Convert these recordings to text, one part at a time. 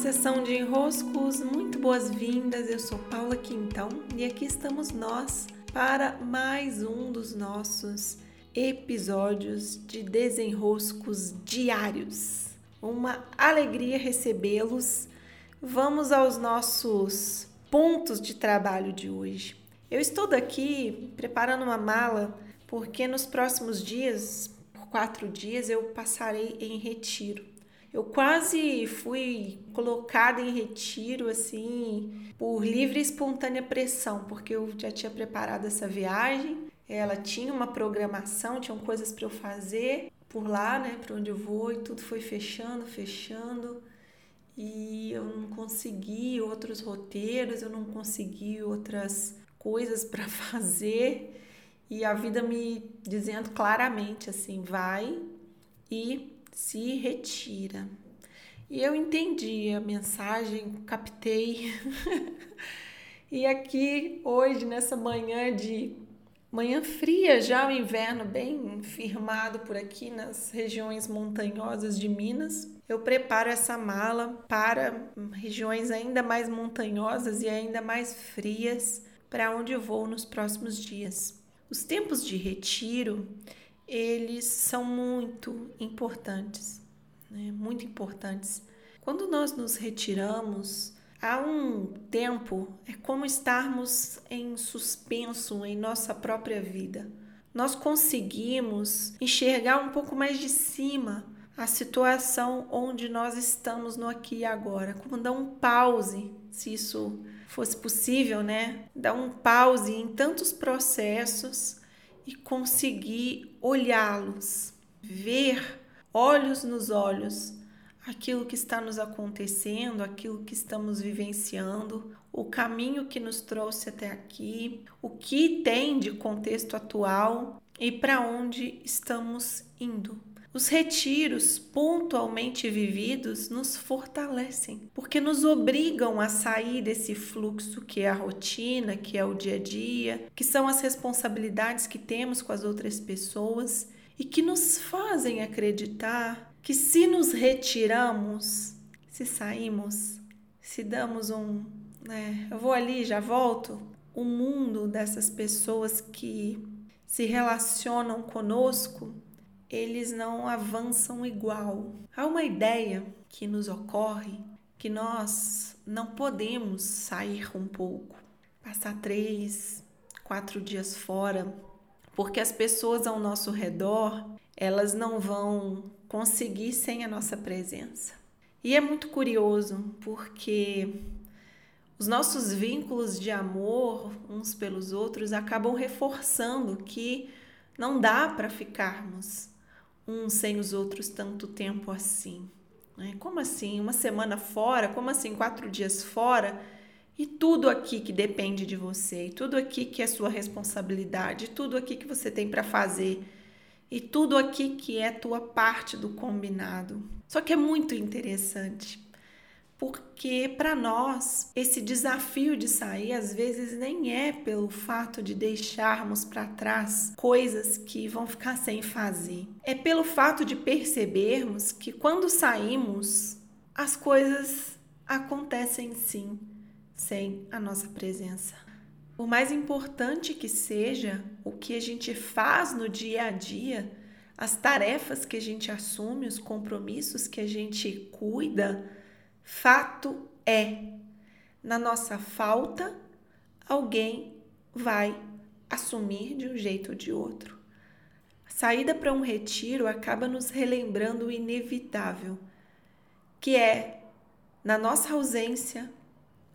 sessão de enroscos, muito boas-vindas. Eu sou Paula Quintão e aqui estamos nós para mais um dos nossos episódios de desenroscos diários. Uma alegria recebê-los. Vamos aos nossos pontos de trabalho de hoje. Eu estou daqui preparando uma mala porque nos próximos dias, por quatro dias, eu passarei em retiro. Eu quase fui colocada em retiro assim por livre e espontânea pressão, porque eu já tinha preparado essa viagem. Ela tinha uma programação, tinham coisas para eu fazer por lá, né, para onde eu vou, e tudo foi fechando, fechando. E eu não consegui outros roteiros, eu não consegui outras coisas para fazer. E a vida me dizendo claramente assim: vai e se retira. E eu entendi a mensagem, captei. e aqui hoje, nessa manhã de manhã fria, já o inverno bem firmado por aqui nas regiões montanhosas de Minas, eu preparo essa mala para regiões ainda mais montanhosas e ainda mais frias para onde eu vou nos próximos dias. Os tempos de retiro eles são muito importantes, né? muito importantes. Quando nós nos retiramos, há um tempo, é como estarmos em suspenso em nossa própria vida. Nós conseguimos enxergar um pouco mais de cima a situação onde nós estamos no aqui e agora, como dar um pause, se isso fosse possível, né? Dar um pause em tantos processos e conseguir olhá-los, ver olhos nos olhos aquilo que está nos acontecendo, aquilo que estamos vivenciando, o caminho que nos trouxe até aqui, o que tem de contexto atual e para onde estamos indo. Os retiros pontualmente vividos nos fortalecem, porque nos obrigam a sair desse fluxo que é a rotina, que é o dia a dia, que são as responsabilidades que temos com as outras pessoas e que nos fazem acreditar que se nos retiramos, se saímos, se damos um, né, eu vou ali, já volto, o mundo dessas pessoas que se relacionam conosco eles não avançam igual. Há uma ideia que nos ocorre que nós não podemos sair um pouco, passar três, quatro dias fora, porque as pessoas ao nosso redor elas não vão conseguir sem a nossa presença. E é muito curioso porque os nossos vínculos de amor uns pelos outros acabam reforçando que não dá para ficarmos uns sem os outros tanto tempo assim. Né? Como assim? Uma semana fora? Como assim? Quatro dias fora? E tudo aqui que depende de você, e tudo aqui que é sua responsabilidade, tudo aqui que você tem para fazer, e tudo aqui que é tua parte do combinado. Só que é muito interessante porque para nós esse desafio de sair às vezes nem é pelo fato de deixarmos para trás coisas que vão ficar sem fazer. É pelo fato de percebermos que quando saímos, as coisas acontecem sim, sem a nossa presença. Por mais importante que seja o que a gente faz no dia a dia, as tarefas que a gente assume, os compromissos que a gente cuida, Fato é, na nossa falta, alguém vai assumir de um jeito ou de outro. A saída para um retiro acaba nos relembrando o inevitável, que é, na nossa ausência,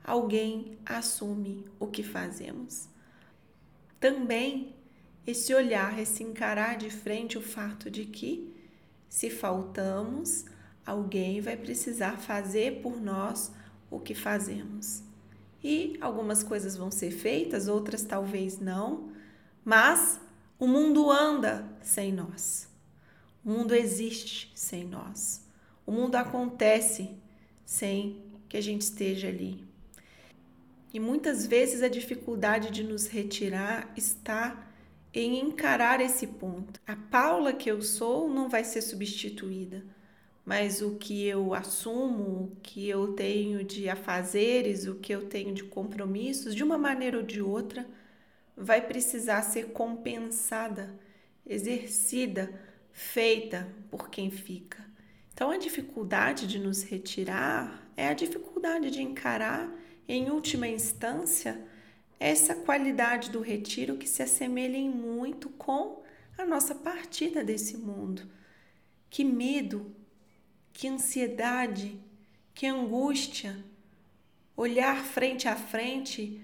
alguém assume o que fazemos. Também esse olhar, esse encarar de frente o fato de que, se faltamos, alguém vai precisar fazer por nós o que fazemos. E algumas coisas vão ser feitas, outras talvez não, mas o mundo anda sem nós. O mundo existe sem nós. O mundo acontece sem que a gente esteja ali. E muitas vezes a dificuldade de nos retirar está em encarar esse ponto. A Paula que eu sou não vai ser substituída mas o que eu assumo, o que eu tenho de afazeres, o que eu tenho de compromissos, de uma maneira ou de outra, vai precisar ser compensada, exercida, feita por quem fica. Então, a dificuldade de nos retirar é a dificuldade de encarar, em última instância, essa qualidade do retiro que se assemelha em muito com a nossa partida desse mundo. Que medo, que ansiedade, que angústia olhar frente a frente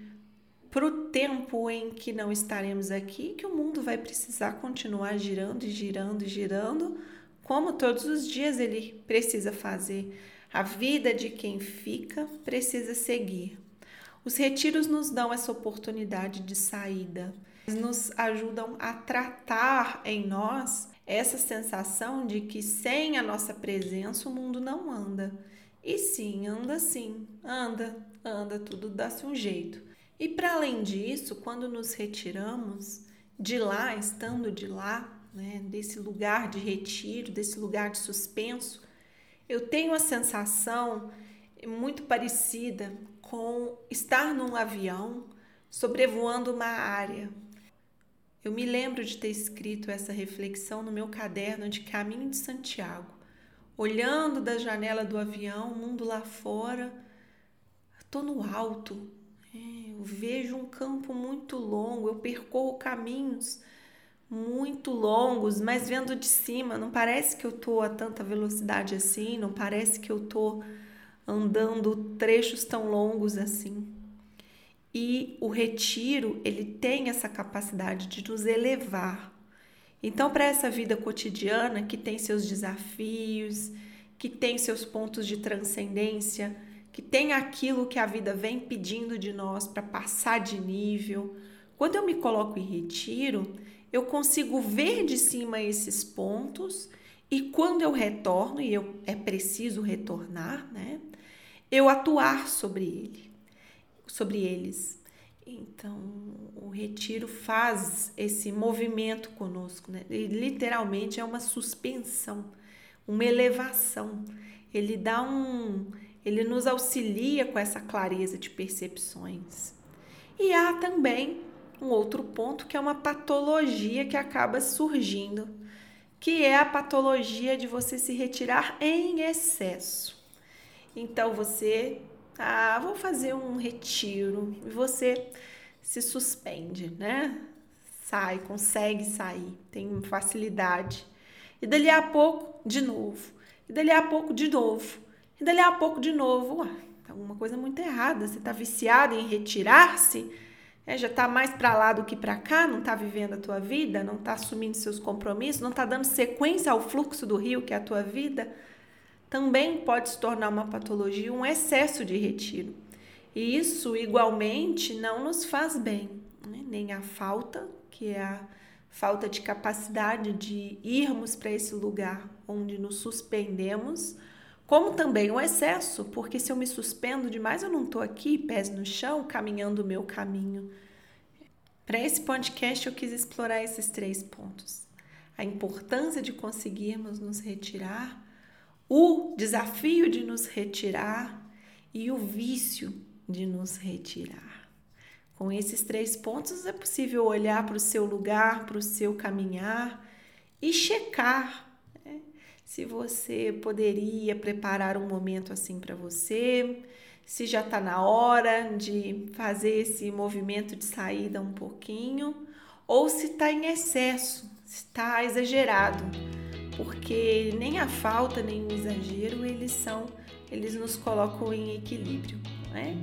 para o tempo em que não estaremos aqui, que o mundo vai precisar continuar girando e girando e girando, como todos os dias ele precisa fazer. A vida de quem fica precisa seguir. Os retiros nos dão essa oportunidade de saída, nos ajudam a tratar em nós essa sensação de que sem a nossa presença o mundo não anda. E sim, anda sim, anda, anda, tudo dá-se um jeito. E para além disso, quando nos retiramos de lá, estando de lá, né, desse lugar de retiro, desse lugar de suspenso, eu tenho a sensação muito parecida com estar num avião sobrevoando uma área. Eu me lembro de ter escrito essa reflexão no meu caderno de Caminho de Santiago, olhando da janela do avião, o mundo lá fora. Estou no alto, é, eu vejo um campo muito longo, eu percorro caminhos muito longos, mas vendo de cima, não parece que eu estou a tanta velocidade assim, não parece que eu estou andando trechos tão longos assim. E o retiro, ele tem essa capacidade de nos elevar. Então, para essa vida cotidiana que tem seus desafios, que tem seus pontos de transcendência, que tem aquilo que a vida vem pedindo de nós para passar de nível, quando eu me coloco em retiro, eu consigo ver de cima esses pontos e quando eu retorno, e eu, é preciso retornar, né? eu atuar sobre ele, sobre eles. Então, o retiro faz esse movimento conosco, né? E, literalmente é uma suspensão, uma elevação. Ele dá um, ele nos auxilia com essa clareza de percepções. E há também um outro ponto que é uma patologia que acaba surgindo, que é a patologia de você se retirar em excesso. Então você, ah, vou fazer um retiro e você se suspende, né? Sai, consegue sair, tem facilidade. E dali a pouco, de novo. E dali a pouco, de novo. E dali a pouco, de novo. Ué, tá alguma coisa muito errada. Você tá viciado em retirar-se? É, já tá mais para lá do que para cá, não tá vivendo a tua vida, não tá assumindo seus compromissos, não tá dando sequência ao fluxo do rio que é a tua vida também pode se tornar uma patologia, um excesso de retiro. E isso, igualmente, não nos faz bem, né? nem a falta, que é a falta de capacidade de irmos para esse lugar onde nos suspendemos, como também o excesso, porque se eu me suspendo demais, eu não estou aqui, pés no chão, caminhando o meu caminho. Para esse podcast, eu quis explorar esses três pontos: a importância de conseguirmos nos retirar o desafio de nos retirar e o vício de nos retirar. Com esses três pontos é possível olhar para o seu lugar, para o seu caminhar e checar né, se você poderia preparar um momento assim para você, se já está na hora de fazer esse movimento de saída um pouquinho, ou se está em excesso, se está exagerado porque nem a falta nem o exagero eles são, eles nos colocam em equilíbrio, né?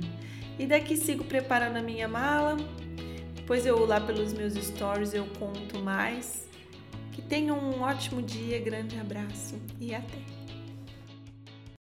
E daqui sigo preparando a minha mala. Depois eu lá pelos meus stories eu conto mais. Que tenham um ótimo dia, grande abraço e até.